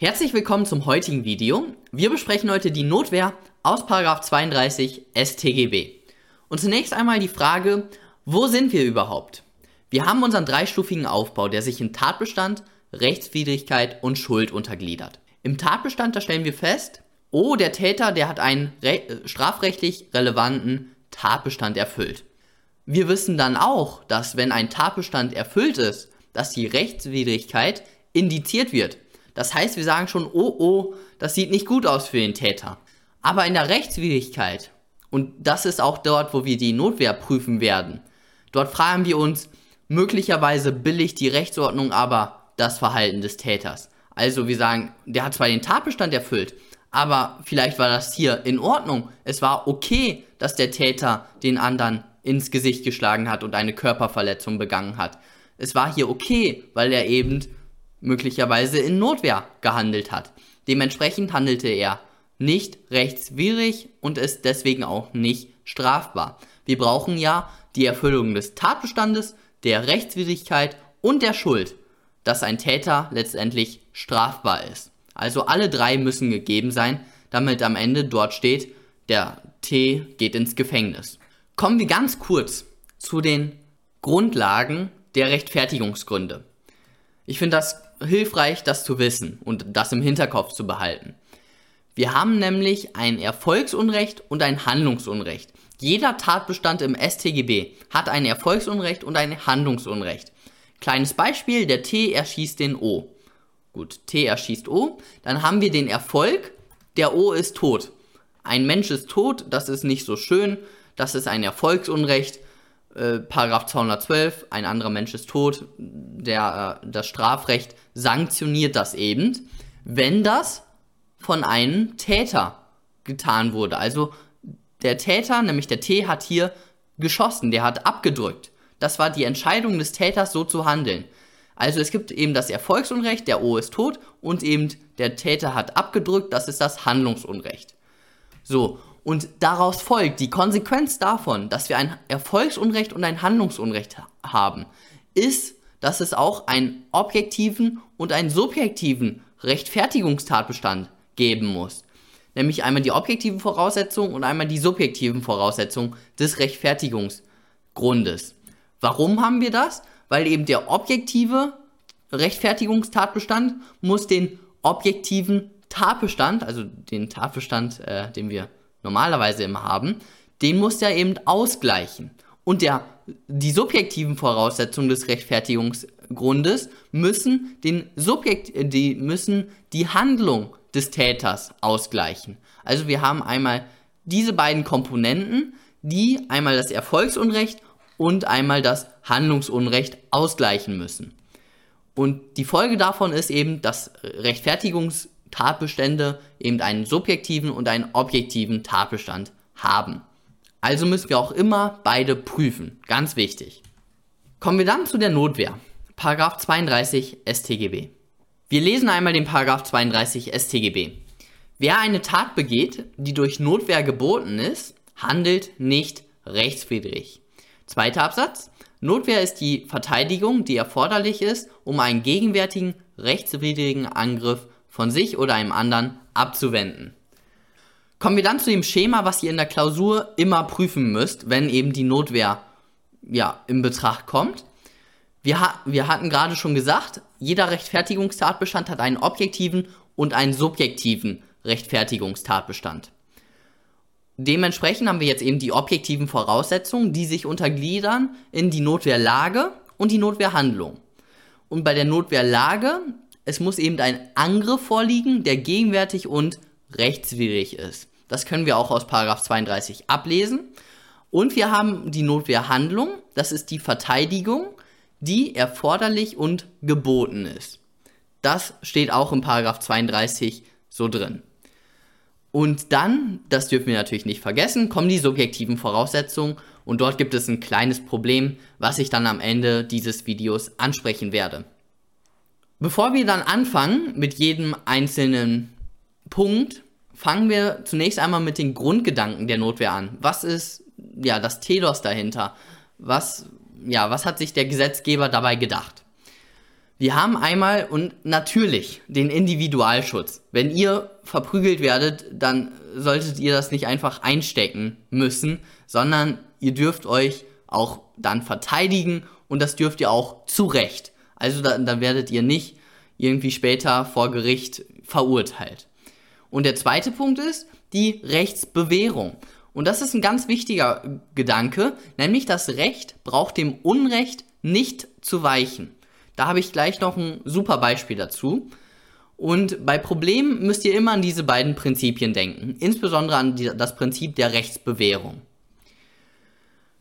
Herzlich willkommen zum heutigen Video. Wir besprechen heute die Notwehr aus 32 StGB. Und zunächst einmal die Frage, wo sind wir überhaupt? Wir haben unseren dreistufigen Aufbau, der sich in Tatbestand, Rechtswidrigkeit und Schuld untergliedert. Im Tatbestand, da stellen wir fest, oh, der Täter, der hat einen strafrechtlich relevanten Tatbestand erfüllt. Wir wissen dann auch, dass wenn ein Tatbestand erfüllt ist, dass die Rechtswidrigkeit indiziert wird. Das heißt, wir sagen schon, oh oh, das sieht nicht gut aus für den Täter. Aber in der Rechtswidrigkeit, und das ist auch dort, wo wir die Notwehr prüfen werden, dort fragen wir uns, möglicherweise billigt die Rechtsordnung aber das Verhalten des Täters. Also wir sagen, der hat zwar den Tatbestand erfüllt, aber vielleicht war das hier in Ordnung. Es war okay, dass der Täter den anderen ins Gesicht geschlagen hat und eine Körperverletzung begangen hat. Es war hier okay, weil er eben möglicherweise in Notwehr gehandelt hat. Dementsprechend handelte er nicht rechtswidrig und ist deswegen auch nicht strafbar. Wir brauchen ja die Erfüllung des Tatbestandes, der Rechtswidrigkeit und der Schuld, dass ein Täter letztendlich strafbar ist. Also alle drei müssen gegeben sein, damit am Ende dort steht, der T geht ins Gefängnis. Kommen wir ganz kurz zu den Grundlagen der Rechtfertigungsgründe. Ich finde das hilfreich, das zu wissen und das im Hinterkopf zu behalten. Wir haben nämlich ein Erfolgsunrecht und ein Handlungsunrecht. Jeder Tatbestand im StGB hat ein Erfolgsunrecht und ein Handlungsunrecht. Kleines Beispiel, der T erschießt den O. Gut, T erschießt O. Dann haben wir den Erfolg, der O ist tot. Ein Mensch ist tot, das ist nicht so schön, das ist ein Erfolgsunrecht. Äh, Paragraph 212, ein anderer Mensch ist tot, der, äh, das Strafrecht sanktioniert das eben, wenn das von einem Täter getan wurde. Also der Täter, nämlich der T, hat hier geschossen, der hat abgedrückt. Das war die Entscheidung des Täters, so zu handeln. Also es gibt eben das Erfolgsunrecht, der O ist tot, und eben der Täter hat abgedrückt, das ist das Handlungsunrecht. So, und daraus folgt die Konsequenz davon, dass wir ein Erfolgsunrecht und ein Handlungsunrecht haben, ist, dass es auch einen objektiven und einen subjektiven Rechtfertigungstatbestand geben muss. Nämlich einmal die objektiven Voraussetzungen und einmal die subjektiven Voraussetzungen des Rechtfertigungsgrundes. Warum haben wir das? Weil eben der objektive Rechtfertigungstatbestand muss den objektiven Tatbestand, also den Tatbestand, äh, den wir normalerweise immer haben, den muss er eben ausgleichen. Und der, die subjektiven Voraussetzungen des Rechtfertigungsgrundes müssen, den Subjekt, die, müssen die Handlung des Täters ausgleichen. Also wir haben einmal diese beiden Komponenten, die einmal das Erfolgsunrecht und einmal das Handlungsunrecht ausgleichen müssen. Und die Folge davon ist eben, dass Rechtfertigungs Tatbestände eben einen subjektiven und einen objektiven Tatbestand haben. Also müssen wir auch immer beide prüfen. Ganz wichtig. Kommen wir dann zu der Notwehr. Paragraph 32 StGB. Wir lesen einmal den Paragraph 32 StGB. Wer eine Tat begeht, die durch Notwehr geboten ist, handelt nicht rechtswidrig. Zweiter Absatz. Notwehr ist die Verteidigung, die erforderlich ist, um einen gegenwärtigen rechtswidrigen Angriff von sich oder einem anderen abzuwenden. Kommen wir dann zu dem Schema, was ihr in der Klausur immer prüfen müsst, wenn eben die Notwehr ja, in Betracht kommt. Wir, ha wir hatten gerade schon gesagt, jeder Rechtfertigungstatbestand hat einen objektiven und einen subjektiven Rechtfertigungstatbestand. Dementsprechend haben wir jetzt eben die objektiven Voraussetzungen, die sich untergliedern in die Notwehrlage und die Notwehrhandlung. Und bei der Notwehrlage es muss eben ein Angriff vorliegen, der gegenwärtig und rechtswidrig ist. Das können wir auch aus 32 ablesen. Und wir haben die Notwehrhandlung, das ist die Verteidigung, die erforderlich und geboten ist. Das steht auch in 32 so drin. Und dann, das dürfen wir natürlich nicht vergessen, kommen die subjektiven Voraussetzungen und dort gibt es ein kleines Problem, was ich dann am Ende dieses Videos ansprechen werde. Bevor wir dann anfangen mit jedem einzelnen Punkt, fangen wir zunächst einmal mit den Grundgedanken der Notwehr an. Was ist ja das Telos dahinter? Was ja, was hat sich der Gesetzgeber dabei gedacht? Wir haben einmal und natürlich den Individualschutz. Wenn ihr verprügelt werdet, dann solltet ihr das nicht einfach einstecken müssen, sondern ihr dürft euch auch dann verteidigen und das dürft ihr auch zu Recht. Also dann, dann werdet ihr nicht irgendwie später vor Gericht verurteilt. Und der zweite Punkt ist die Rechtsbewährung. Und das ist ein ganz wichtiger Gedanke, nämlich das Recht braucht dem Unrecht nicht zu weichen. Da habe ich gleich noch ein super Beispiel dazu. Und bei Problemen müsst ihr immer an diese beiden Prinzipien denken, insbesondere an die, das Prinzip der Rechtsbewährung.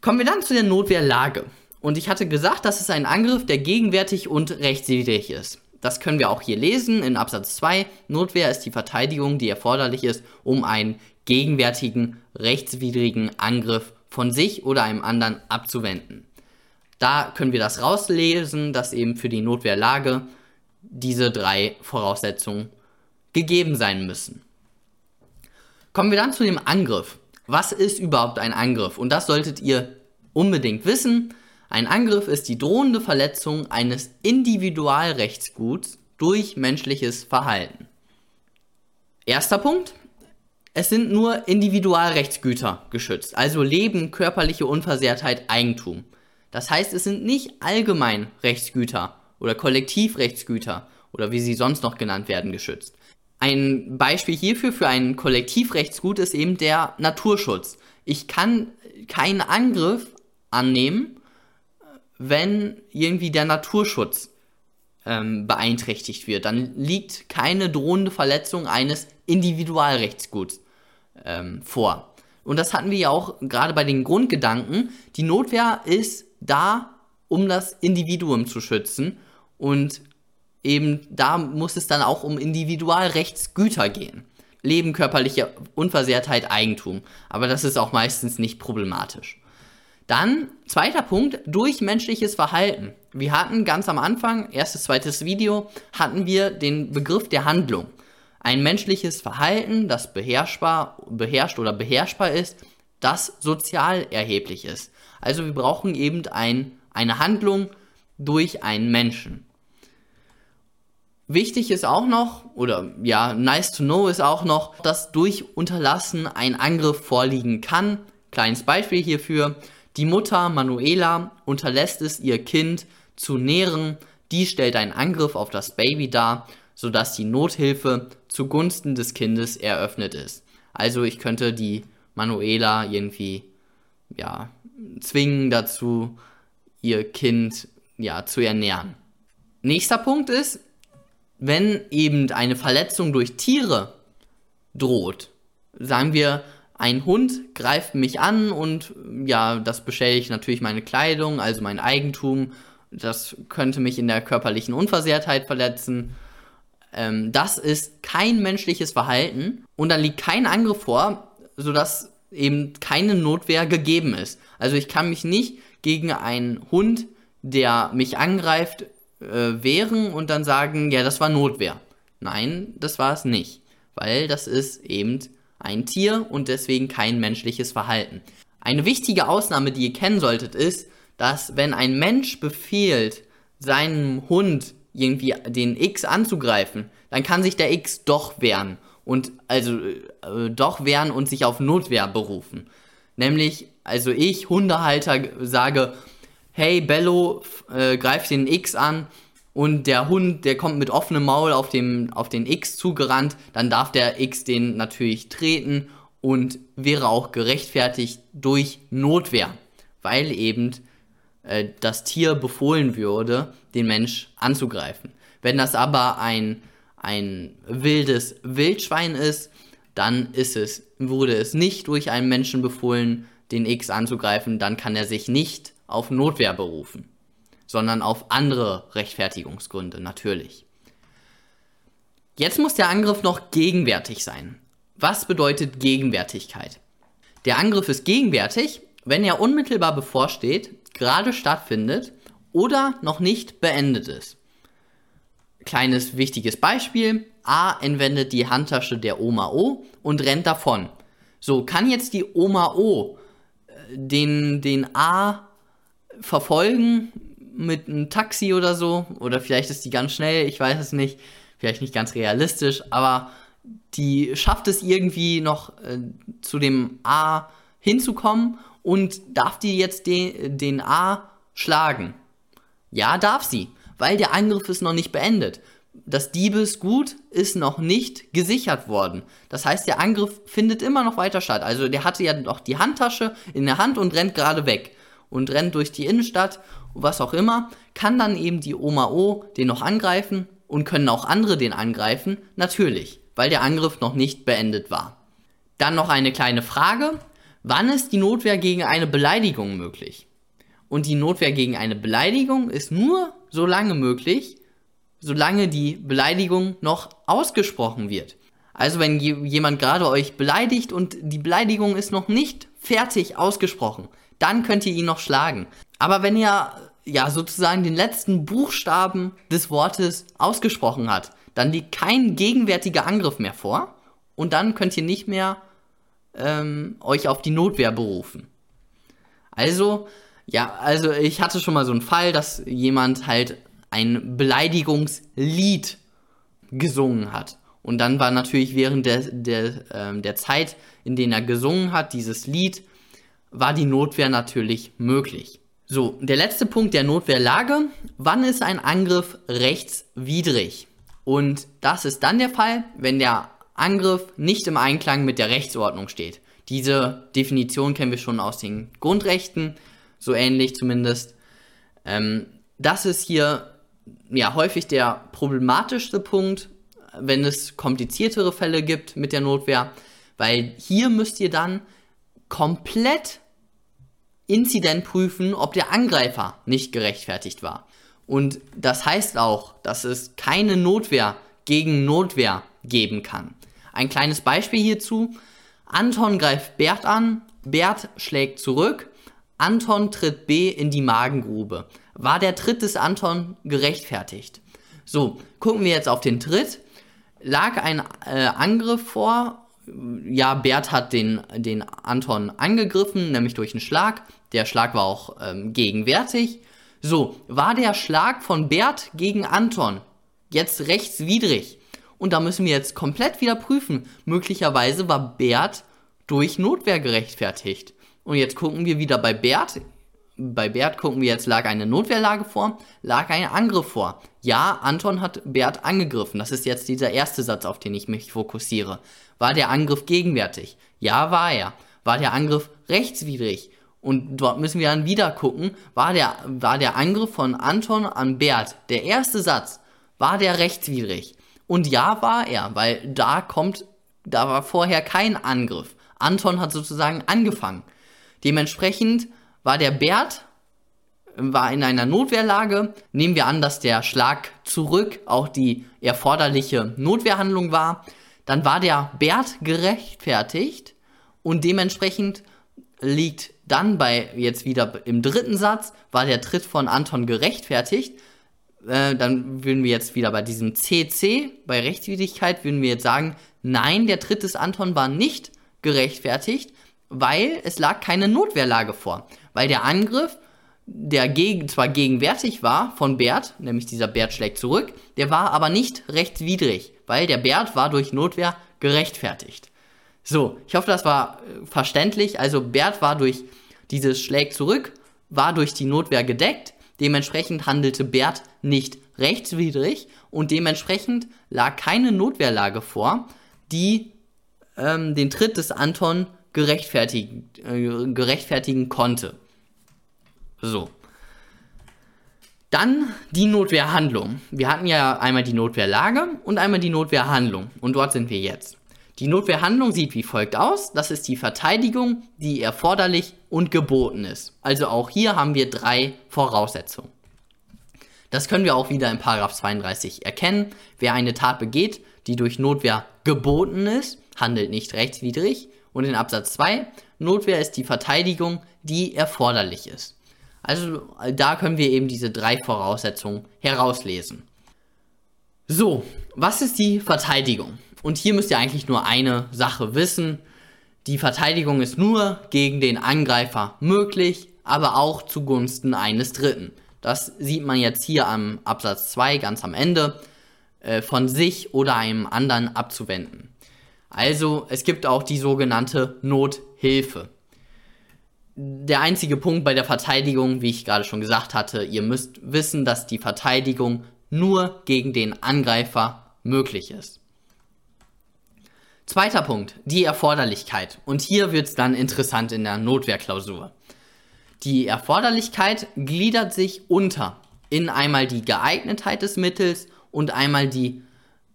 Kommen wir dann zu der Notwehrlage. Und ich hatte gesagt, das ist ein Angriff, der gegenwärtig und rechtswidrig ist. Das können wir auch hier lesen in Absatz 2. Notwehr ist die Verteidigung, die erforderlich ist, um einen gegenwärtigen rechtswidrigen Angriff von sich oder einem anderen abzuwenden. Da können wir das rauslesen, dass eben für die Notwehrlage diese drei Voraussetzungen gegeben sein müssen. Kommen wir dann zu dem Angriff. Was ist überhaupt ein Angriff? Und das solltet ihr unbedingt wissen. Ein Angriff ist die drohende Verletzung eines Individualrechtsguts durch menschliches Verhalten. Erster Punkt. Es sind nur Individualrechtsgüter geschützt, also Leben, körperliche Unversehrtheit, Eigentum. Das heißt, es sind nicht allgemein Rechtsgüter oder Kollektivrechtsgüter oder wie sie sonst noch genannt werden geschützt. Ein Beispiel hierfür für ein Kollektivrechtsgut ist eben der Naturschutz. Ich kann keinen Angriff annehmen, wenn irgendwie der Naturschutz ähm, beeinträchtigt wird. Dann liegt keine drohende Verletzung eines Individualrechtsguts ähm, vor. Und das hatten wir ja auch gerade bei den Grundgedanken. Die Notwehr ist da, um das Individuum zu schützen. Und eben da muss es dann auch um Individualrechtsgüter gehen. Leben, körperliche Unversehrtheit, Eigentum. Aber das ist auch meistens nicht problematisch. Dann, zweiter Punkt, durch menschliches Verhalten. Wir hatten ganz am Anfang, erstes, zweites Video, hatten wir den Begriff der Handlung. Ein menschliches Verhalten, das beherrschbar, beherrscht oder beherrschbar ist, das sozial erheblich ist. Also wir brauchen eben ein, eine Handlung durch einen Menschen. Wichtig ist auch noch, oder ja, nice to know ist auch noch, dass durch Unterlassen ein Angriff vorliegen kann. Kleines Beispiel hierfür. Die Mutter Manuela unterlässt es, ihr Kind zu nähren. Die stellt einen Angriff auf das Baby dar, sodass die Nothilfe zugunsten des Kindes eröffnet ist. Also ich könnte die Manuela irgendwie ja, zwingen dazu, ihr Kind ja, zu ernähren. Nächster Punkt ist, wenn eben eine Verletzung durch Tiere droht, sagen wir, ein Hund greift mich an und ja, das beschädigt natürlich meine Kleidung, also mein Eigentum. Das könnte mich in der körperlichen Unversehrtheit verletzen. Ähm, das ist kein menschliches Verhalten und dann liegt kein Angriff vor, sodass eben keine Notwehr gegeben ist. Also ich kann mich nicht gegen einen Hund, der mich angreift, äh, wehren und dann sagen, ja, das war Notwehr. Nein, das war es nicht, weil das ist eben ein Tier und deswegen kein menschliches Verhalten. Eine wichtige Ausnahme, die ihr kennen solltet, ist, dass wenn ein Mensch befehlt, seinem Hund irgendwie den X anzugreifen, dann kann sich der X doch wehren und also äh, doch wehren und sich auf Notwehr berufen. Nämlich, also ich, Hundehalter, sage, hey Bello, äh, greif den X an und der Hund, der kommt mit offenem Maul auf, dem, auf den X zugerannt, dann darf der X den natürlich treten und wäre auch gerechtfertigt durch Notwehr, weil eben äh, das Tier befohlen würde, den Mensch anzugreifen. Wenn das aber ein ein wildes Wildschwein ist, dann ist es, wurde es nicht durch einen Menschen befohlen, den X anzugreifen, dann kann er sich nicht auf Notwehr berufen, sondern auf andere Rechtfertigungsgründe, natürlich. Jetzt muss der Angriff noch gegenwärtig sein. Was bedeutet Gegenwärtigkeit? Der Angriff ist gegenwärtig, wenn er unmittelbar bevorsteht, gerade stattfindet oder noch nicht beendet ist. Kleines wichtiges Beispiel. A entwendet die Handtasche der Oma O und rennt davon. So, kann jetzt die Oma O äh, den, den A verfolgen mit einem Taxi oder so. Oder vielleicht ist die ganz schnell, ich weiß es nicht. Vielleicht nicht ganz realistisch, aber die schafft es irgendwie noch äh, zu dem A hinzukommen und darf die jetzt den, den A schlagen? Ja, darf sie, weil der Angriff ist noch nicht beendet. Das Diebesgut ist noch nicht gesichert worden. Das heißt, der Angriff findet immer noch weiter statt. Also der hatte ja noch die Handtasche in der Hand und rennt gerade weg. Und rennt durch die Innenstadt, was auch immer. Kann dann eben die Oma O den noch angreifen und können auch andere den angreifen? Natürlich, weil der Angriff noch nicht beendet war. Dann noch eine kleine Frage. Wann ist die Notwehr gegen eine Beleidigung möglich? Und die Notwehr gegen eine Beleidigung ist nur so lange möglich, solange die Beleidigung noch ausgesprochen wird. Also wenn jemand gerade euch beleidigt und die Beleidigung ist noch nicht fertig ausgesprochen, dann könnt ihr ihn noch schlagen. Aber wenn ihr ja sozusagen den letzten Buchstaben des Wortes ausgesprochen hat, dann liegt kein gegenwärtiger Angriff mehr vor und dann könnt ihr nicht mehr ähm, euch auf die Notwehr berufen. Also, ja, also ich hatte schon mal so einen Fall, dass jemand halt ein Beleidigungslied gesungen hat. Und dann war natürlich während der, der, ähm, der Zeit, in der er gesungen hat, dieses Lied, war die Notwehr natürlich möglich. So, der letzte Punkt der Notwehrlage. Wann ist ein Angriff rechtswidrig? Und das ist dann der Fall, wenn der Angriff nicht im Einklang mit der Rechtsordnung steht. Diese Definition kennen wir schon aus den Grundrechten, so ähnlich zumindest. Ähm, das ist hier ja häufig der problematischste Punkt, wenn es kompliziertere Fälle gibt mit der Notwehr, weil hier müsst ihr dann komplett Inzident prüfen, ob der Angreifer nicht gerechtfertigt war. Und das heißt auch, dass es keine Notwehr gegen Notwehr geben kann. Ein kleines Beispiel hierzu. Anton greift Bert an, Bert schlägt zurück, Anton tritt B in die Magengrube. War der Tritt des Anton gerechtfertigt? So, gucken wir jetzt auf den Tritt. Lag ein äh, Angriff vor? Ja, Bert hat den, den Anton angegriffen, nämlich durch einen Schlag. Der Schlag war auch ähm, gegenwärtig. So, war der Schlag von Bert gegen Anton jetzt rechtswidrig? Und da müssen wir jetzt komplett wieder prüfen. Möglicherweise war Bert durch Notwehr gerechtfertigt. Und jetzt gucken wir wieder bei Bert. Bei Bert gucken wir jetzt, lag eine Notwehrlage vor, lag ein Angriff vor. Ja, Anton hat Bert angegriffen. Das ist jetzt dieser erste Satz, auf den ich mich fokussiere. War der Angriff gegenwärtig? Ja, war er. War der Angriff rechtswidrig? Und dort müssen wir dann wieder gucken, war der, war der Angriff von Anton an Bert, der erste Satz, war der rechtswidrig? Und ja, war er, weil da kommt, da war vorher kein Angriff. Anton hat sozusagen angefangen. Dementsprechend war der Bert war in einer Notwehrlage. Nehmen wir an, dass der Schlag zurück auch die erforderliche Notwehrhandlung war. Dann war der Bert gerechtfertigt und dementsprechend liegt dann bei jetzt wieder im dritten Satz, war der Tritt von Anton gerechtfertigt. Äh, dann würden wir jetzt wieder bei diesem CC, bei Rechtswidrigkeit, würden wir jetzt sagen, nein, der Tritt des Anton war nicht gerechtfertigt, weil es lag keine Notwehrlage vor. Weil der Angriff, der gegen, zwar gegenwärtig war von Bert, nämlich dieser Bert schlägt zurück, der war aber nicht rechtswidrig, weil der Bert war durch Notwehr gerechtfertigt. So, ich hoffe, das war äh, verständlich. Also Bert war durch dieses Schlägt zurück, war durch die Notwehr gedeckt. Dementsprechend handelte Bert nicht rechtswidrig und dementsprechend lag keine Notwehrlage vor, die ähm, den Tritt des Anton gerechtfertigen, äh, gerechtfertigen konnte. So. Dann die Notwehrhandlung. Wir hatten ja einmal die Notwehrlage und einmal die Notwehrhandlung. Und dort sind wir jetzt. Die Notwehrhandlung sieht wie folgt aus. Das ist die Verteidigung, die erforderlich und geboten ist. Also auch hier haben wir drei Voraussetzungen. Das können wir auch wieder in 32 erkennen. Wer eine Tat begeht, die durch Notwehr geboten ist, handelt nicht rechtswidrig. Und in Absatz 2, Notwehr ist die Verteidigung, die erforderlich ist. Also da können wir eben diese drei Voraussetzungen herauslesen. So, was ist die Verteidigung? Und hier müsst ihr eigentlich nur eine Sache wissen. Die Verteidigung ist nur gegen den Angreifer möglich, aber auch zugunsten eines Dritten. Das sieht man jetzt hier am Absatz 2 ganz am Ende, äh, von sich oder einem anderen abzuwenden. Also es gibt auch die sogenannte Nothilfe. Der einzige Punkt bei der Verteidigung, wie ich gerade schon gesagt hatte, ihr müsst wissen, dass die Verteidigung nur gegen den Angreifer möglich ist. Zweiter Punkt, die Erforderlichkeit. Und hier wird es dann interessant in der Notwehrklausur. Die Erforderlichkeit gliedert sich unter in einmal die Geeignetheit des Mittels und einmal die,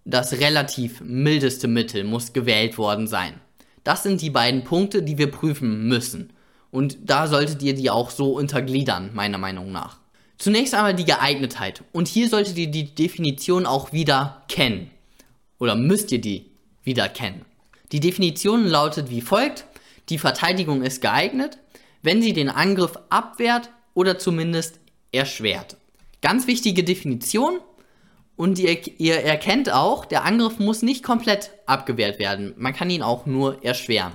das relativ mildeste Mittel muss gewählt worden sein. Das sind die beiden Punkte, die wir prüfen müssen. Und da solltet ihr die auch so untergliedern, meiner Meinung nach. Zunächst einmal die Geeignetheit. Und hier solltet ihr die Definition auch wieder kennen. Oder müsst ihr die wieder kennen. Die Definition lautet wie folgt. Die Verteidigung ist geeignet, wenn sie den Angriff abwehrt oder zumindest erschwert. Ganz wichtige Definition. Und ihr, ihr erkennt auch, der Angriff muss nicht komplett abgewehrt werden. Man kann ihn auch nur erschweren.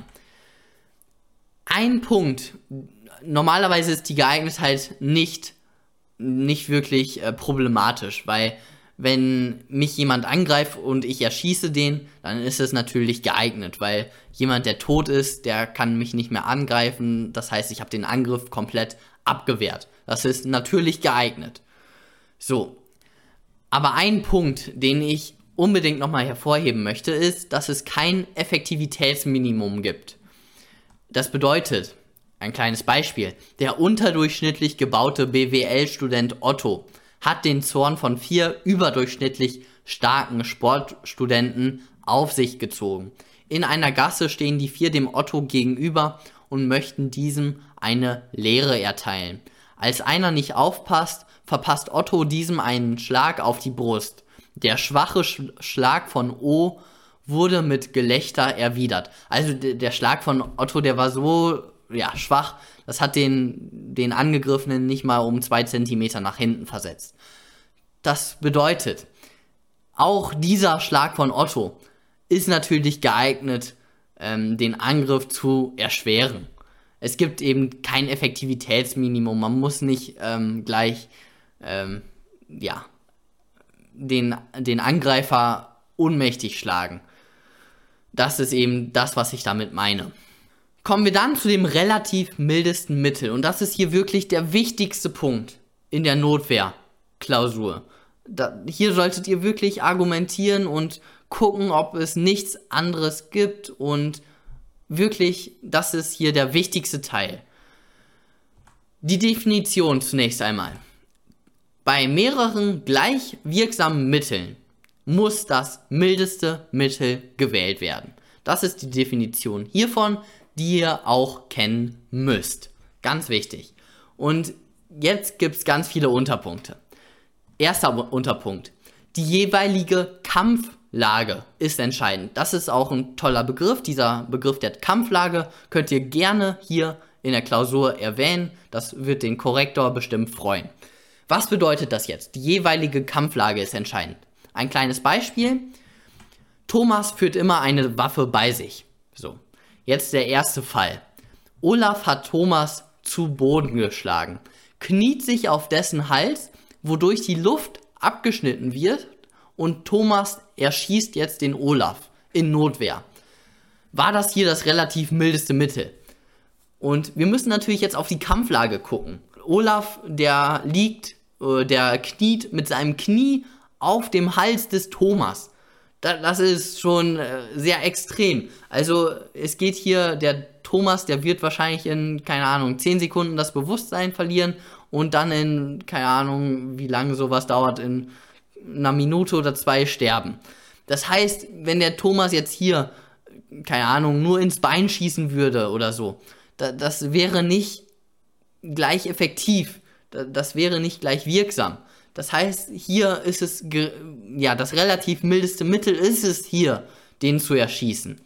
Ein Punkt. Normalerweise ist die Geeignetheit nicht, nicht wirklich äh, problematisch, weil wenn mich jemand angreift und ich erschieße den, dann ist es natürlich geeignet, weil jemand, der tot ist, der kann mich nicht mehr angreifen. Das heißt, ich habe den Angriff komplett abgewehrt. Das ist natürlich geeignet. So. Aber ein Punkt, den ich unbedingt nochmal hervorheben möchte, ist, dass es kein Effektivitätsminimum gibt. Das bedeutet, ein kleines Beispiel, der unterdurchschnittlich gebaute BWL-Student Otto hat den Zorn von vier überdurchschnittlich starken Sportstudenten auf sich gezogen. In einer Gasse stehen die vier dem Otto gegenüber und möchten diesem eine Lehre erteilen. Als einer nicht aufpasst, verpasst Otto diesem einen Schlag auf die Brust. Der schwache Sch Schlag von O wurde mit Gelächter erwidert. Also der Schlag von Otto, der war so ja, schwach, das hat den, den Angegriffenen nicht mal um zwei Zentimeter nach hinten versetzt. Das bedeutet, auch dieser Schlag von Otto ist natürlich geeignet, ähm, den Angriff zu erschweren. Es gibt eben kein Effektivitätsminimum. Man muss nicht ähm, gleich ähm, ja, den, den Angreifer ohnmächtig schlagen. Das ist eben das, was ich damit meine. Kommen wir dann zu dem relativ mildesten Mittel. Und das ist hier wirklich der wichtigste Punkt in der Notwehrklausur. Da, hier solltet ihr wirklich argumentieren und gucken, ob es nichts anderes gibt. Und wirklich, das ist hier der wichtigste Teil. Die Definition zunächst einmal. Bei mehreren gleich wirksamen Mitteln muss das mildeste Mittel gewählt werden. Das ist die Definition hiervon die ihr auch kennen müsst. Ganz wichtig. Und jetzt gibt es ganz viele Unterpunkte. Erster Unterpunkt. Die jeweilige Kampflage ist entscheidend. Das ist auch ein toller Begriff. Dieser Begriff der Kampflage könnt ihr gerne hier in der Klausur erwähnen. Das wird den Korrektor bestimmt freuen. Was bedeutet das jetzt? Die jeweilige Kampflage ist entscheidend. Ein kleines Beispiel. Thomas führt immer eine Waffe bei sich. So. Jetzt der erste Fall. Olaf hat Thomas zu Boden geschlagen, kniet sich auf dessen Hals, wodurch die Luft abgeschnitten wird und Thomas erschießt jetzt den Olaf in Notwehr. War das hier das relativ mildeste Mittel? Und wir müssen natürlich jetzt auf die Kampflage gucken. Olaf, der liegt, äh, der kniet mit seinem Knie auf dem Hals des Thomas das ist schon äh, sehr extrem. Also es geht hier, der Thomas, der wird wahrscheinlich in, keine Ahnung, 10 Sekunden das Bewusstsein verlieren und dann in, keine Ahnung, wie lange sowas dauert, in einer Minute oder zwei sterben. Das heißt, wenn der Thomas jetzt hier, keine Ahnung, nur ins Bein schießen würde oder so, da, das wäre nicht gleich effektiv. Da, das wäre nicht gleich wirksam. Das heißt, hier ist es, ja, das relativ mildeste Mittel ist es hier, den zu erschießen.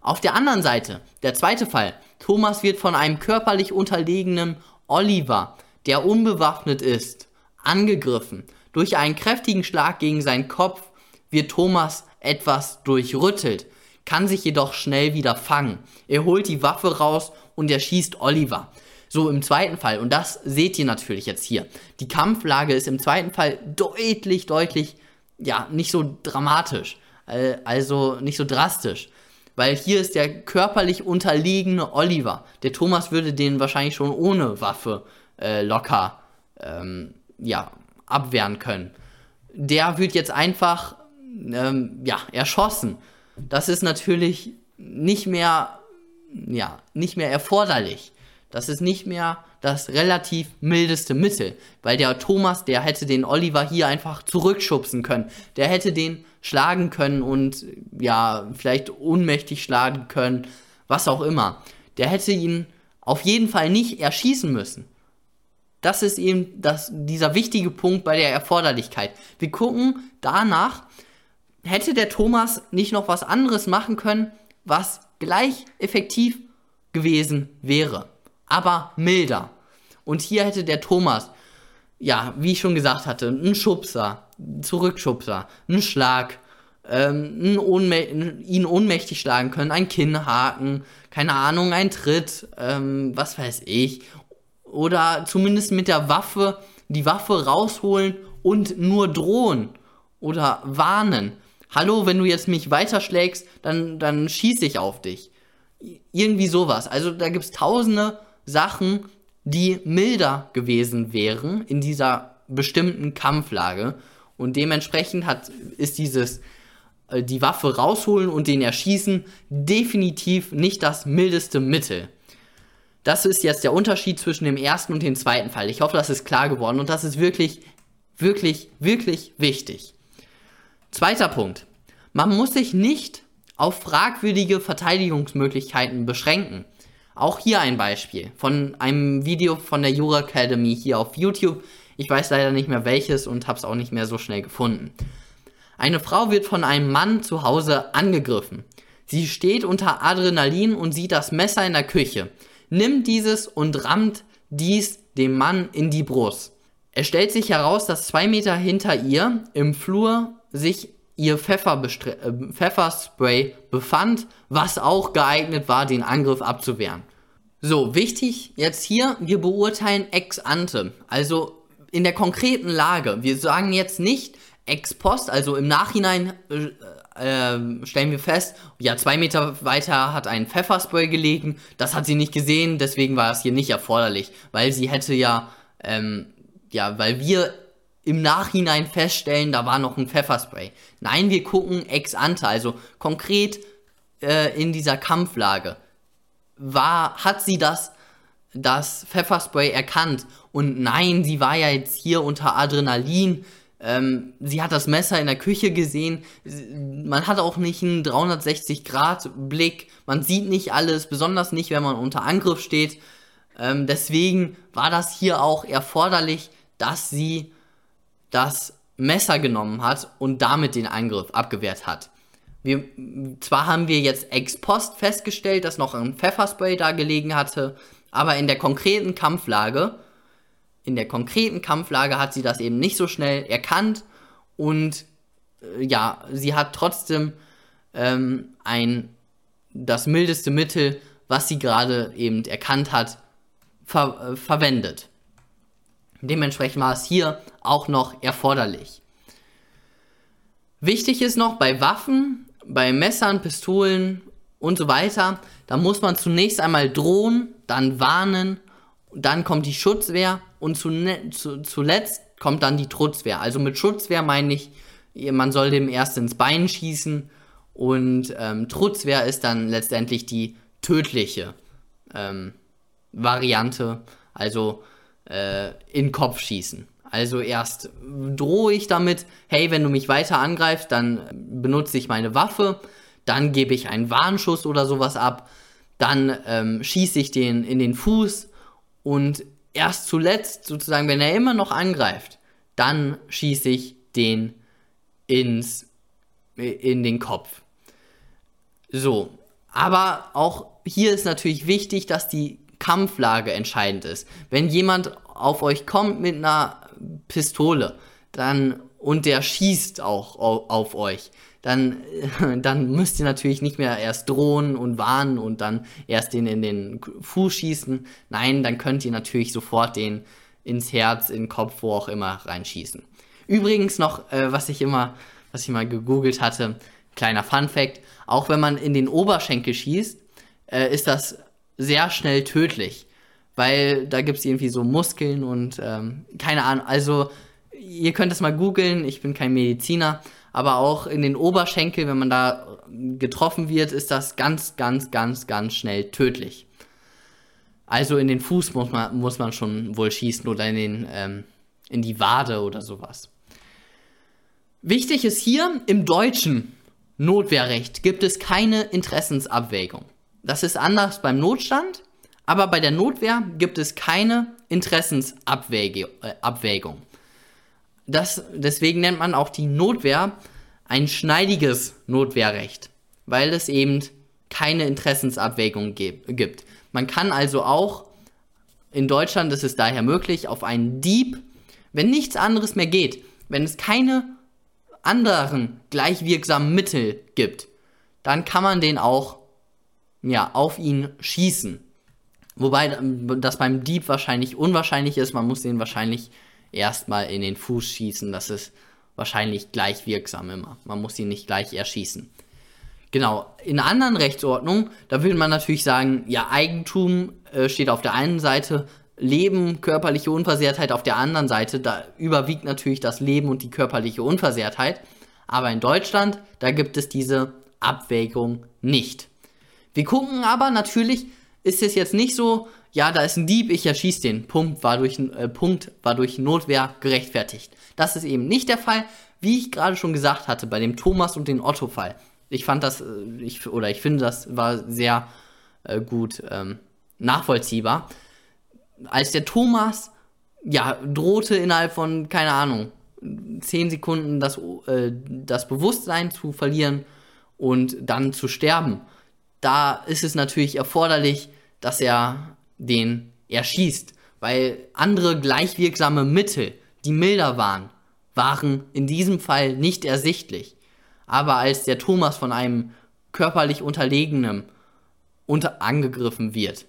Auf der anderen Seite, der zweite Fall. Thomas wird von einem körperlich unterlegenen Oliver, der unbewaffnet ist, angegriffen. Durch einen kräftigen Schlag gegen seinen Kopf wird Thomas etwas durchrüttelt, kann sich jedoch schnell wieder fangen. Er holt die Waffe raus und erschießt Oliver. So im zweiten Fall, und das seht ihr natürlich jetzt hier, die Kampflage ist im zweiten Fall deutlich, deutlich, ja, nicht so dramatisch, äh, also nicht so drastisch. Weil hier ist der körperlich unterlegene Oliver. Der Thomas würde den wahrscheinlich schon ohne Waffe äh, locker ähm, ja, abwehren können. Der wird jetzt einfach ähm, ja, erschossen. Das ist natürlich nicht mehr, ja, nicht mehr erforderlich. Das ist nicht mehr das relativ mildeste Mittel, weil der Thomas, der hätte den Oliver hier einfach zurückschubsen können. Der hätte den schlagen können und ja, vielleicht ohnmächtig schlagen können, was auch immer. Der hätte ihn auf jeden Fall nicht erschießen müssen. Das ist eben das, dieser wichtige Punkt bei der Erforderlichkeit. Wir gucken danach, hätte der Thomas nicht noch was anderes machen können, was gleich effektiv gewesen wäre aber milder. Und hier hätte der Thomas, ja, wie ich schon gesagt hatte, einen Schubser, Zurückschubser, einen Schlag, ähm, einen Ohnmä ihn ohnmächtig schlagen können, ein Kinnhaken, keine Ahnung, ein Tritt, ähm, was weiß ich. Oder zumindest mit der Waffe, die Waffe rausholen und nur drohen oder warnen. Hallo, wenn du jetzt mich weiterschlägst, dann, dann schieße ich auf dich. Irgendwie sowas. Also da gibt es tausende Sachen, die milder gewesen wären in dieser bestimmten Kampflage. Und dementsprechend hat, ist dieses äh, die Waffe rausholen und den erschießen definitiv nicht das mildeste Mittel. Das ist jetzt der Unterschied zwischen dem ersten und dem zweiten Fall. Ich hoffe, das ist klar geworden und das ist wirklich, wirklich, wirklich wichtig. Zweiter Punkt. Man muss sich nicht auf fragwürdige Verteidigungsmöglichkeiten beschränken. Auch hier ein Beispiel von einem Video von der Jura Academy hier auf YouTube. Ich weiß leider nicht mehr welches und habe es auch nicht mehr so schnell gefunden. Eine Frau wird von einem Mann zu Hause angegriffen. Sie steht unter Adrenalin und sieht das Messer in der Küche, nimmt dieses und rammt dies dem Mann in die Brust. Es stellt sich heraus, dass zwei Meter hinter ihr im Flur sich ihr äh, Pfefferspray befand, was auch geeignet war, den Angriff abzuwehren. So, wichtig jetzt hier, wir beurteilen ex ante, also in der konkreten Lage. Wir sagen jetzt nicht ex post, also im Nachhinein äh, äh, stellen wir fest, ja, zwei Meter weiter hat ein Pfefferspray gelegen, das hat sie nicht gesehen, deswegen war es hier nicht erforderlich, weil sie hätte ja, ähm, ja, weil wir im Nachhinein feststellen, da war noch ein Pfefferspray. Nein, wir gucken ex ante, also konkret äh, in dieser Kampflage. War, hat sie das, das Pfefferspray erkannt? Und nein, sie war ja jetzt hier unter Adrenalin. Ähm, sie hat das Messer in der Küche gesehen. Man hat auch nicht einen 360-Grad-Blick. Man sieht nicht alles, besonders nicht, wenn man unter Angriff steht. Ähm, deswegen war das hier auch erforderlich, dass sie das Messer genommen hat und damit den Angriff abgewehrt hat. Wir, zwar haben wir jetzt ex post festgestellt, dass noch ein Pfefferspray da gelegen hatte, aber in der konkreten Kampflage, in der konkreten Kampflage hat sie das eben nicht so schnell erkannt und äh, ja, sie hat trotzdem ähm, ein das mildeste Mittel, was sie gerade eben erkannt hat, ver äh, verwendet. Dementsprechend war es hier auch noch erforderlich. Wichtig ist noch bei Waffen, bei Messern, Pistolen und so weiter, da muss man zunächst einmal drohen, dann warnen, dann kommt die Schutzwehr und zuletzt kommt dann die Trutzwehr. Also mit Schutzwehr meine ich, man soll dem erst ins Bein schießen und ähm, Trutzwehr ist dann letztendlich die tödliche ähm, Variante. Also äh, in den Kopf schießen. Also erst drohe ich damit, hey, wenn du mich weiter angreifst, dann benutze ich meine Waffe, dann gebe ich einen Warnschuss oder sowas ab, dann ähm, schieße ich den in den Fuß und erst zuletzt, sozusagen, wenn er immer noch angreift, dann schieße ich den ins, in den Kopf. So, aber auch hier ist natürlich wichtig, dass die Kampflage entscheidend ist. Wenn jemand auf euch kommt mit einer Pistole, dann und der schießt auch auf euch, dann, dann müsst ihr natürlich nicht mehr erst drohen und warnen und dann erst den in den Fuß schießen. Nein, dann könnt ihr natürlich sofort den ins Herz, in den Kopf, wo auch immer reinschießen. Übrigens noch, äh, was ich immer, was ich mal gegoogelt hatte, kleiner Fun Fact, auch wenn man in den Oberschenkel schießt, äh, ist das sehr schnell tödlich, weil da gibt es irgendwie so Muskeln und ähm, keine Ahnung, also ihr könnt es mal googeln, ich bin kein Mediziner, aber auch in den Oberschenkel, wenn man da getroffen wird, ist das ganz, ganz, ganz, ganz schnell tödlich. Also in den Fuß muss man, muss man schon wohl schießen oder in, den, ähm, in die Wade oder sowas. Wichtig ist hier, im deutschen Notwehrrecht gibt es keine Interessensabwägung. Das ist anders beim Notstand, aber bei der Notwehr gibt es keine Interessensabwägung. Äh, das, deswegen nennt man auch die Notwehr ein schneidiges Notwehrrecht, weil es eben keine Interessensabwägung gibt. Man kann also auch in Deutschland ist es daher möglich, auf einen Dieb, wenn nichts anderes mehr geht, wenn es keine anderen gleichwirksamen Mittel gibt, dann kann man den auch ja, auf ihn schießen. Wobei das beim Dieb wahrscheinlich unwahrscheinlich ist. Man muss den wahrscheinlich erstmal in den Fuß schießen. Das ist wahrscheinlich gleich wirksam immer. Man muss ihn nicht gleich erschießen. Genau, in anderen Rechtsordnungen, da würde man natürlich sagen, ja, Eigentum äh, steht auf der einen Seite, Leben, körperliche Unversehrtheit auf der anderen Seite, da überwiegt natürlich das Leben und die körperliche Unversehrtheit. Aber in Deutschland, da gibt es diese Abwägung nicht. Wir gucken aber natürlich, ist es jetzt nicht so, ja, da ist ein Dieb, ich erschieße den. Punkt war durch, äh, Punkt war durch Notwehr gerechtfertigt. Das ist eben nicht der Fall, wie ich gerade schon gesagt hatte, bei dem Thomas und dem Otto-Fall. Ich fand das, äh, ich, oder ich finde, das war sehr äh, gut ähm, nachvollziehbar. Als der Thomas, ja, drohte innerhalb von, keine Ahnung, zehn Sekunden das, äh, das Bewusstsein zu verlieren und dann zu sterben da ist es natürlich erforderlich, dass er den erschießt, weil andere gleichwirksame Mittel, die milder waren, waren in diesem Fall nicht ersichtlich. Aber als der Thomas von einem körperlich Unterlegenen unter angegriffen wird,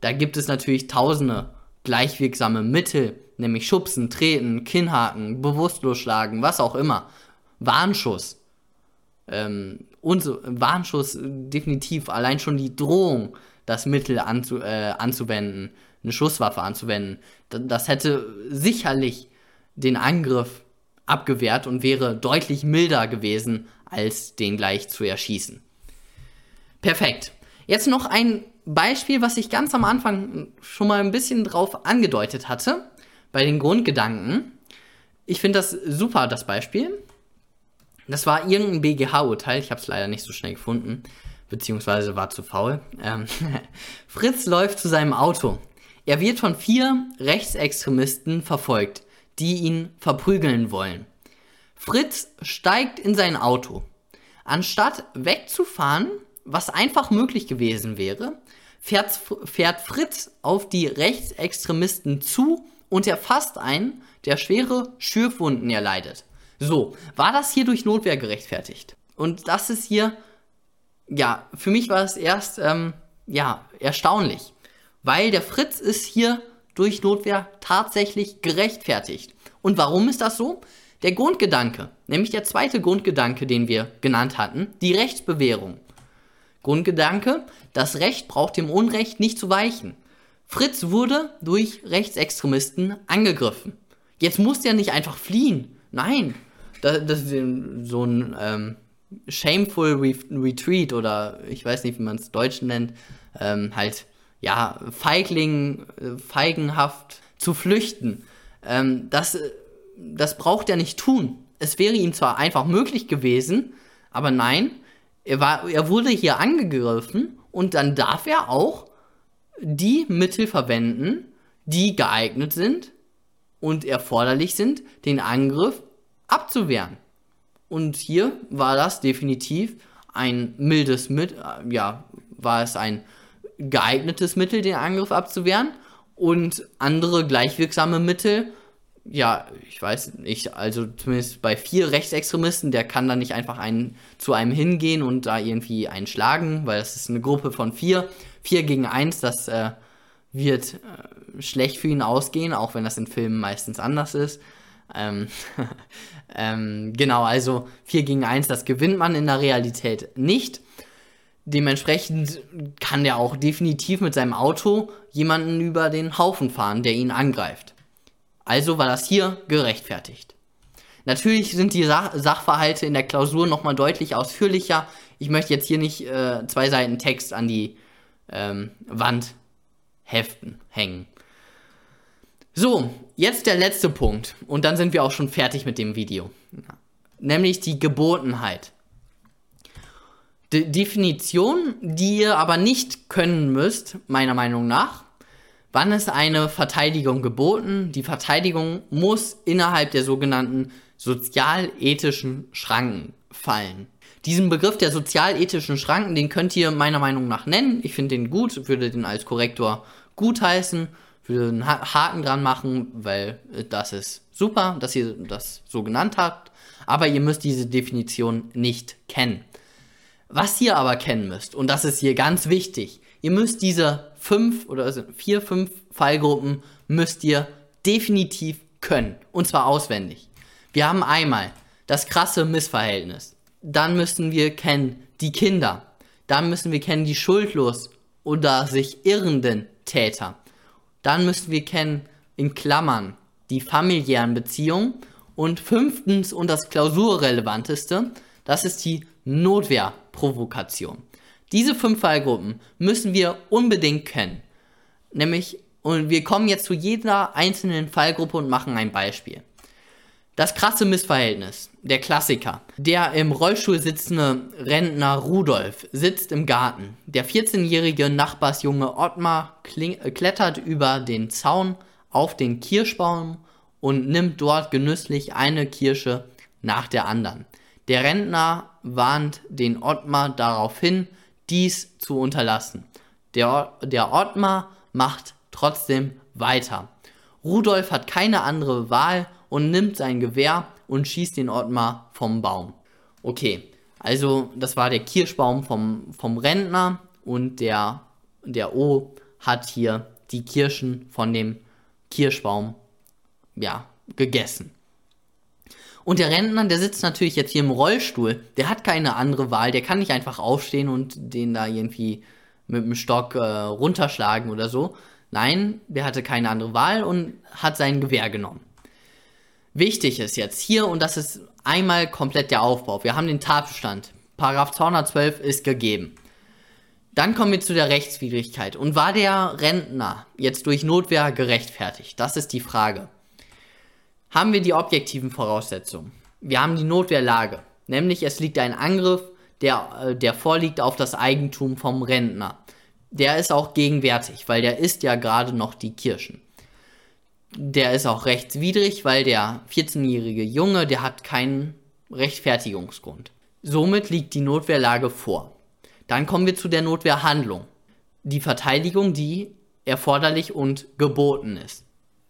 da gibt es natürlich tausende gleichwirksame Mittel, nämlich Schubsen, Treten, Kinnhaken, Bewusstlos schlagen, was auch immer. Warnschuss. Ähm, und so, Warnschuss definitiv, allein schon die Drohung, das Mittel anzu, äh, anzuwenden, eine Schusswaffe anzuwenden, das hätte sicherlich den Angriff abgewehrt und wäre deutlich milder gewesen, als den gleich zu erschießen. Perfekt. Jetzt noch ein Beispiel, was ich ganz am Anfang schon mal ein bisschen drauf angedeutet hatte, bei den Grundgedanken. Ich finde das super, das Beispiel. Das war irgendein BGH-Urteil, ich habe es leider nicht so schnell gefunden, beziehungsweise war zu faul. Ähm, Fritz läuft zu seinem Auto. Er wird von vier Rechtsextremisten verfolgt, die ihn verprügeln wollen. Fritz steigt in sein Auto. Anstatt wegzufahren, was einfach möglich gewesen wäre, fährt, fährt Fritz auf die Rechtsextremisten zu und erfasst einen, der schwere Schürfwunden erleidet. So, war das hier durch Notwehr gerechtfertigt? Und das ist hier, ja, für mich war es erst, ähm, ja, erstaunlich. Weil der Fritz ist hier durch Notwehr tatsächlich gerechtfertigt. Und warum ist das so? Der Grundgedanke, nämlich der zweite Grundgedanke, den wir genannt hatten, die Rechtsbewährung. Grundgedanke, das Recht braucht dem Unrecht nicht zu weichen. Fritz wurde durch Rechtsextremisten angegriffen. Jetzt muss er nicht einfach fliehen. Nein, das, das ist so ein ähm, shameful Re Retreat oder ich weiß nicht, wie man es deutsch nennt, ähm, halt, ja, Feigling, äh, feigenhaft zu flüchten. Ähm, das, das braucht er nicht tun. Es wäre ihm zwar einfach möglich gewesen, aber nein, er, war, er wurde hier angegriffen und dann darf er auch die Mittel verwenden, die geeignet sind und erforderlich sind, den Angriff abzuwehren. Und hier war das definitiv ein mildes Mittel, äh, ja, war es ein geeignetes Mittel, den Angriff abzuwehren. Und andere gleichwirksame Mittel ja, ich weiß nicht, also zumindest bei vier Rechtsextremisten, der kann dann nicht einfach einen, zu einem hingehen und da irgendwie einen schlagen, weil das ist eine Gruppe von vier. Vier gegen eins, das äh, wird äh, schlecht für ihn ausgehen, auch wenn das in Filmen meistens anders ist. Ähm, ähm, genau, also 4 gegen 1, das gewinnt man in der Realität nicht. Dementsprechend kann der auch definitiv mit seinem Auto jemanden über den Haufen fahren, der ihn angreift. Also war das hier gerechtfertigt. Natürlich sind die Sach Sachverhalte in der Klausur nochmal deutlich ausführlicher. Ich möchte jetzt hier nicht äh, zwei Seiten Text an die ähm, Wand heften, hängen. So, jetzt der letzte Punkt. Und dann sind wir auch schon fertig mit dem Video. Nämlich die Gebotenheit. De Definition, die ihr aber nicht können müsst, meiner Meinung nach. Wann ist eine Verteidigung geboten? Die Verteidigung muss innerhalb der sogenannten sozialethischen Schranken fallen. Diesen Begriff der sozialethischen Schranken, den könnt ihr meiner Meinung nach nennen. Ich finde den gut, würde den als Korrektor gutheißen, würde einen Haken dran machen, weil das ist super, dass ihr das so genannt habt. Aber ihr müsst diese Definition nicht kennen. Was ihr aber kennen müsst, und das ist hier ganz wichtig, ihr müsst diese fünf oder vier, fünf Fallgruppen müsst ihr definitiv können. Und zwar auswendig. Wir haben einmal das krasse Missverhältnis. Dann müssen wir kennen die Kinder. Dann müssen wir kennen die schuldlos oder sich irrenden Täter. Dann müssen wir kennen in Klammern die familiären Beziehungen. Und fünftens und das klausurrelevanteste, das ist die Notwehrprovokation. Diese fünf Fallgruppen müssen wir unbedingt kennen. Nämlich, und wir kommen jetzt zu jeder einzelnen Fallgruppe und machen ein Beispiel. Das krasse Missverhältnis, der Klassiker. Der im Rollstuhl sitzende Rentner Rudolf sitzt im Garten. Der 14-jährige Nachbarsjunge Ottmar klettert über den Zaun auf den Kirschbaum und nimmt dort genüsslich eine Kirsche nach der anderen. Der Rentner warnt den Ottmar darauf hin, dies zu unterlassen. Der, der Ottmar macht trotzdem weiter. Rudolf hat keine andere Wahl und nimmt sein Gewehr und schießt den Ottmar vom Baum. Okay, also das war der Kirschbaum vom, vom Rentner und der, der O hat hier die Kirschen von dem Kirschbaum ja, gegessen. Und der Rentner, der sitzt natürlich jetzt hier im Rollstuhl, der hat keine andere Wahl, der kann nicht einfach aufstehen und den da irgendwie mit dem Stock äh, runterschlagen oder so. Nein, der hatte keine andere Wahl und hat sein Gewehr genommen. Wichtig ist jetzt hier, und das ist einmal komplett der Aufbau. Wir haben den Tatbestand. Paragraph 212 ist gegeben. Dann kommen wir zu der Rechtswidrigkeit. Und war der Rentner jetzt durch Notwehr gerechtfertigt? Das ist die Frage. Haben wir die objektiven Voraussetzungen? Wir haben die Notwehrlage. Nämlich es liegt ein Angriff, der, äh, der vorliegt auf das Eigentum vom Rentner. Der ist auch gegenwärtig, weil der isst ja gerade noch die Kirschen der ist auch rechtswidrig, weil der 14-jährige Junge, der hat keinen Rechtfertigungsgrund. Somit liegt die Notwehrlage vor. Dann kommen wir zu der Notwehrhandlung. Die Verteidigung, die erforderlich und geboten ist.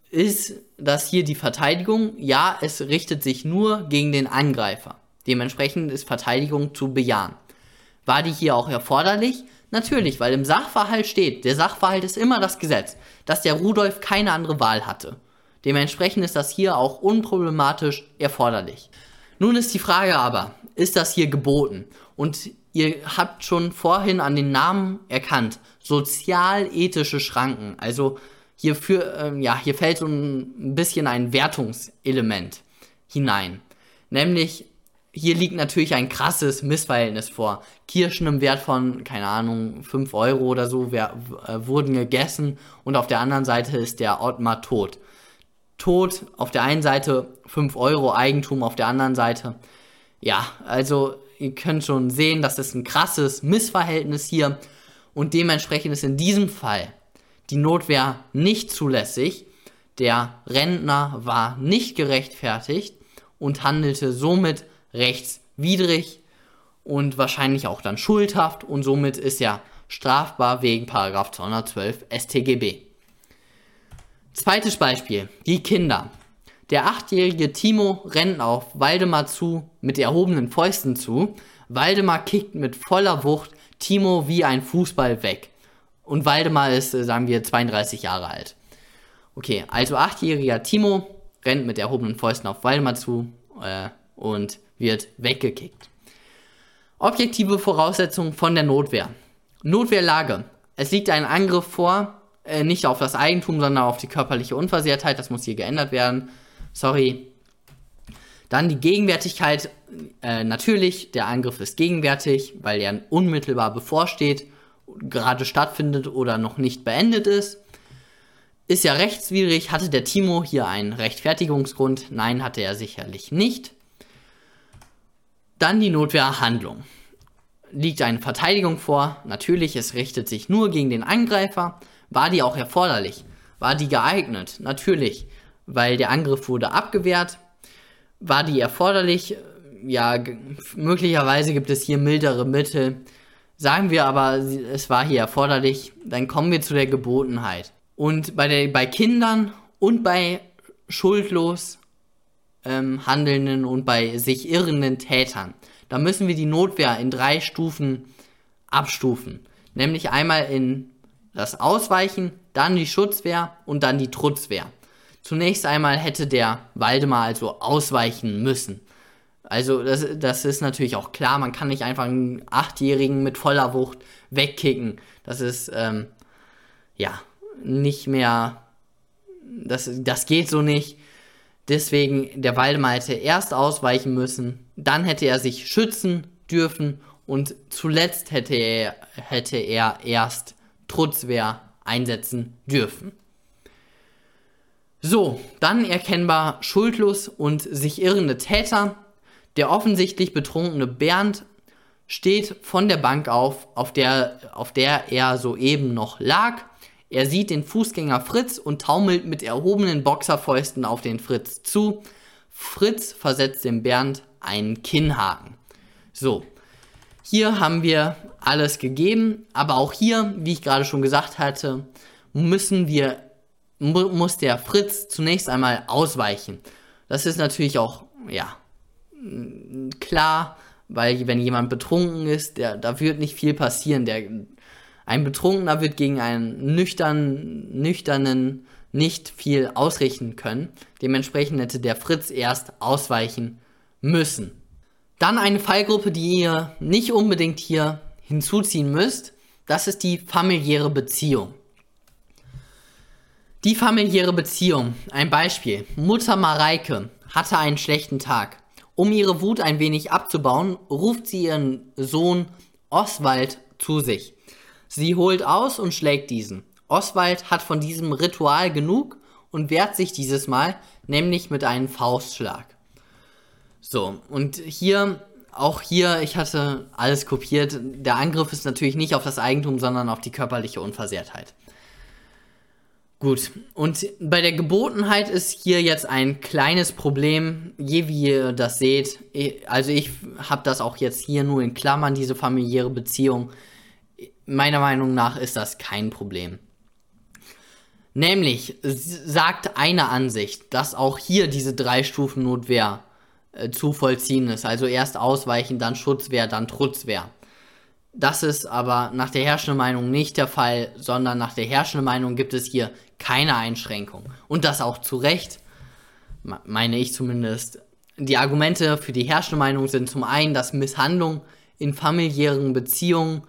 Ist das hier die Verteidigung? Ja, es richtet sich nur gegen den Angreifer. Dementsprechend ist Verteidigung zu bejahen. War die hier auch erforderlich? Natürlich, weil im Sachverhalt steht, der Sachverhalt ist immer das Gesetz, dass der Rudolf keine andere Wahl hatte. Dementsprechend ist das hier auch unproblematisch erforderlich. Nun ist die Frage aber, ist das hier geboten? Und ihr habt schon vorhin an den Namen erkannt, sozialethische Schranken. Also hier, für, ähm, ja, hier fällt so ein bisschen ein Wertungselement hinein. Nämlich hier liegt natürlich ein krasses Missverhältnis vor. Kirschen im Wert von, keine Ahnung, 5 Euro oder so wer, äh, wurden gegessen und auf der anderen Seite ist der Ottmar tot. Tod auf der einen Seite 5 Euro Eigentum auf der anderen Seite. Ja, also ihr könnt schon sehen, das ist ein krasses Missverhältnis hier und dementsprechend ist in diesem Fall die Notwehr nicht zulässig. Der Rentner war nicht gerechtfertigt und handelte somit rechtswidrig und wahrscheinlich auch dann schuldhaft und somit ist er strafbar wegen 212 StGB. Zweites Beispiel, die Kinder. Der achtjährige Timo rennt auf Waldemar zu, mit erhobenen Fäusten zu. Waldemar kickt mit voller Wucht Timo wie ein Fußball weg. Und Waldemar ist, äh, sagen wir, 32 Jahre alt. Okay, also achtjähriger Timo rennt mit erhobenen Fäusten auf Waldemar zu äh, und wird weggekickt. Objektive Voraussetzungen von der Notwehr. Notwehrlage. Es liegt ein Angriff vor, äh, nicht auf das Eigentum, sondern auf die körperliche Unversehrtheit. Das muss hier geändert werden. Sorry. Dann die Gegenwärtigkeit. Äh, natürlich, der Angriff ist gegenwärtig, weil er unmittelbar bevorsteht, gerade stattfindet oder noch nicht beendet ist. Ist ja rechtswidrig. Hatte der Timo hier einen Rechtfertigungsgrund? Nein, hatte er sicherlich nicht. Dann die Notwehrhandlung. Liegt eine Verteidigung vor? Natürlich, es richtet sich nur gegen den Angreifer. War die auch erforderlich? War die geeignet? Natürlich, weil der Angriff wurde abgewehrt. War die erforderlich? Ja, möglicherweise gibt es hier mildere Mittel. Sagen wir aber, es war hier erforderlich, dann kommen wir zu der Gebotenheit. Und bei, der, bei Kindern und bei schuldlos ähm, handelnden und bei sich irrenden Tätern, da müssen wir die Notwehr in drei Stufen abstufen. Nämlich einmal in das Ausweichen, dann die Schutzwehr und dann die Trutzwehr. Zunächst einmal hätte der Waldemar also ausweichen müssen. Also das, das ist natürlich auch klar, man kann nicht einfach einen Achtjährigen mit voller Wucht wegkicken. Das ist, ähm, ja, nicht mehr, das, das geht so nicht. Deswegen, der Waldemar hätte erst ausweichen müssen, dann hätte er sich schützen dürfen und zuletzt hätte er, hätte er erst Trutzwehr einsetzen dürfen. So, dann erkennbar schuldlos und sich irrende Täter. Der offensichtlich betrunkene Bernd steht von der Bank auf, auf der, auf der er soeben noch lag. Er sieht den Fußgänger Fritz und taumelt mit erhobenen Boxerfäusten auf den Fritz zu. Fritz versetzt dem Bernd einen Kinnhaken. So, hier haben wir alles gegeben, aber auch hier, wie ich gerade schon gesagt hatte, müssen wir, mu muss der Fritz zunächst einmal ausweichen. Das ist natürlich auch, ja, klar, weil wenn jemand betrunken ist, der, da wird nicht viel passieren. Der, ein Betrunkener wird gegen einen nüchtern, nüchternen nicht viel ausrichten können. Dementsprechend hätte der Fritz erst ausweichen müssen. Dann eine Fallgruppe, die ihr nicht unbedingt hier hinzuziehen müsst. Das ist die familiäre Beziehung. Die familiäre Beziehung. Ein Beispiel. Mutter Mareike hatte einen schlechten Tag. Um ihre Wut ein wenig abzubauen, ruft sie ihren Sohn Oswald zu sich. Sie holt aus und schlägt diesen. Oswald hat von diesem Ritual genug und wehrt sich dieses Mal, nämlich mit einem Faustschlag. So, und hier, auch hier, ich hatte alles kopiert. Der Angriff ist natürlich nicht auf das Eigentum, sondern auf die körperliche Unversehrtheit. Gut, und bei der Gebotenheit ist hier jetzt ein kleines Problem, je wie ihr das seht. Also ich habe das auch jetzt hier nur in Klammern, diese familiäre Beziehung. Meiner Meinung nach ist das kein Problem. Nämlich sagt eine Ansicht, dass auch hier diese drei Stufen Notwehr äh, zu vollziehen ist. Also erst Ausweichen, dann Schutzwehr, dann Trutzwehr. Das ist aber nach der herrschenden Meinung nicht der Fall, sondern nach der herrschenden Meinung gibt es hier keine Einschränkung. Und das auch zu Recht, meine ich zumindest. Die Argumente für die herrschende Meinung sind zum einen, dass Misshandlung in familiären Beziehungen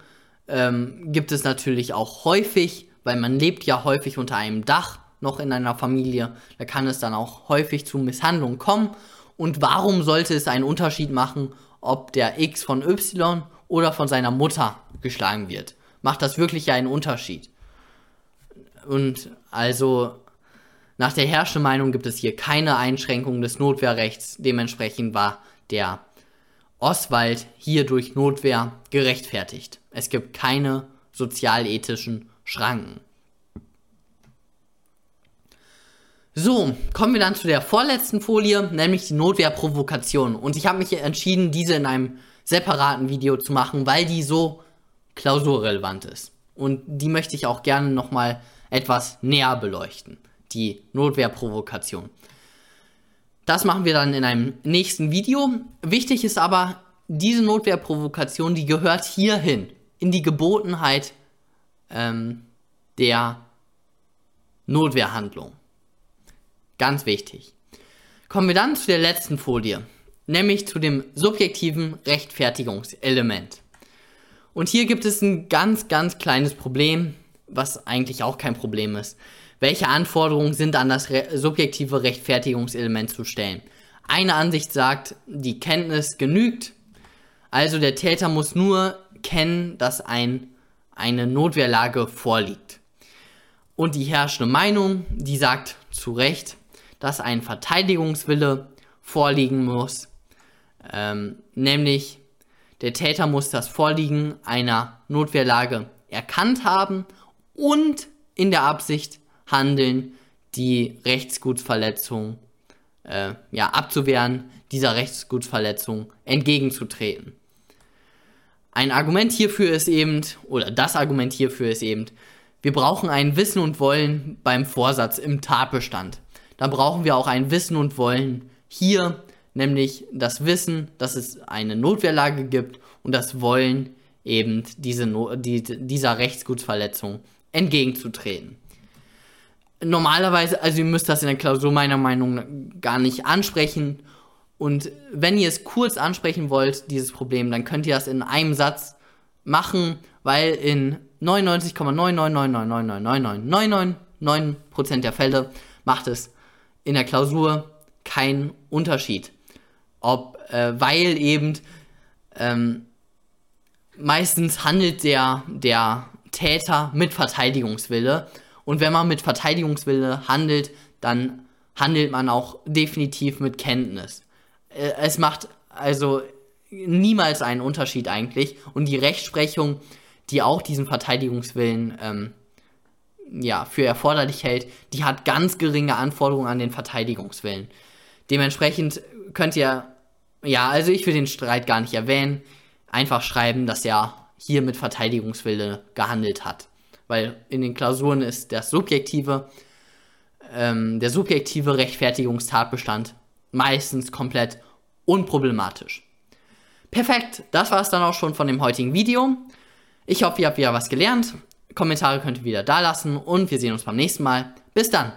ähm, gibt es natürlich auch häufig, weil man lebt ja häufig unter einem Dach noch in einer Familie. Da kann es dann auch häufig zu Misshandlungen kommen. Und warum sollte es einen Unterschied machen, ob der X von Y oder von seiner Mutter geschlagen wird? Macht das wirklich einen Unterschied? Und also nach der herrschenden Meinung gibt es hier keine Einschränkung des Notwehrrechts. Dementsprechend war der Oswald hier durch Notwehr gerechtfertigt. Es gibt keine sozialethischen Schranken. So, kommen wir dann zu der vorletzten Folie, nämlich die Notwehrprovokation. Und ich habe mich entschieden, diese in einem separaten Video zu machen, weil die so klausurrelevant ist. Und die möchte ich auch gerne nochmal etwas näher beleuchten. Die Notwehrprovokation. Das machen wir dann in einem nächsten Video. Wichtig ist aber, diese Notwehrprovokation, die gehört hierhin, in die Gebotenheit ähm, der Notwehrhandlung. Ganz wichtig. Kommen wir dann zu der letzten Folie, nämlich zu dem subjektiven Rechtfertigungselement. Und hier gibt es ein ganz, ganz kleines Problem, was eigentlich auch kein Problem ist. Welche Anforderungen sind an das re subjektive Rechtfertigungselement zu stellen? Eine Ansicht sagt, die Kenntnis genügt, also der Täter muss nur kennen, dass ein, eine Notwehrlage vorliegt. Und die herrschende Meinung, die sagt zu Recht, dass ein Verteidigungswille vorliegen muss, ähm, nämlich der Täter muss das Vorliegen einer Notwehrlage erkannt haben und in der Absicht handeln, die Rechtsgutsverletzung äh, ja, abzuwehren, dieser Rechtsgutsverletzung entgegenzutreten. Ein Argument hierfür ist eben, oder das Argument hierfür ist eben, wir brauchen ein Wissen und Wollen beim Vorsatz im Tatbestand. Da brauchen wir auch ein Wissen und Wollen hier, nämlich das Wissen, dass es eine Notwehrlage gibt und das Wollen, eben diese no die, dieser Rechtsgutsverletzung entgegenzutreten. Normalerweise, also ihr müsst das in der Klausur meiner Meinung nach gar nicht ansprechen und wenn ihr es kurz ansprechen wollt, dieses Problem, dann könnt ihr das in einem Satz machen, weil in 99,999999999% der Fälle macht es in der Klausur keinen Unterschied. Ob, äh, weil eben ähm, meistens handelt der, der Täter mit Verteidigungswille. Und wenn man mit Verteidigungswille handelt, dann handelt man auch definitiv mit Kenntnis. Äh, es macht also niemals einen Unterschied eigentlich. Und die Rechtsprechung, die auch diesen Verteidigungswillen ähm, ja, für erforderlich hält, die hat ganz geringe Anforderungen an den Verteidigungswillen. Dementsprechend könnt ihr, ja, also ich will den Streit gar nicht erwähnen, einfach schreiben, dass er hier mit Verteidigungswille gehandelt hat. Weil in den Klausuren ist das subjektive, ähm, der subjektive Rechtfertigungstatbestand meistens komplett unproblematisch. Perfekt, das war es dann auch schon von dem heutigen Video. Ich hoffe, ihr habt wieder was gelernt. Kommentare könnt ihr wieder da lassen und wir sehen uns beim nächsten Mal. Bis dann!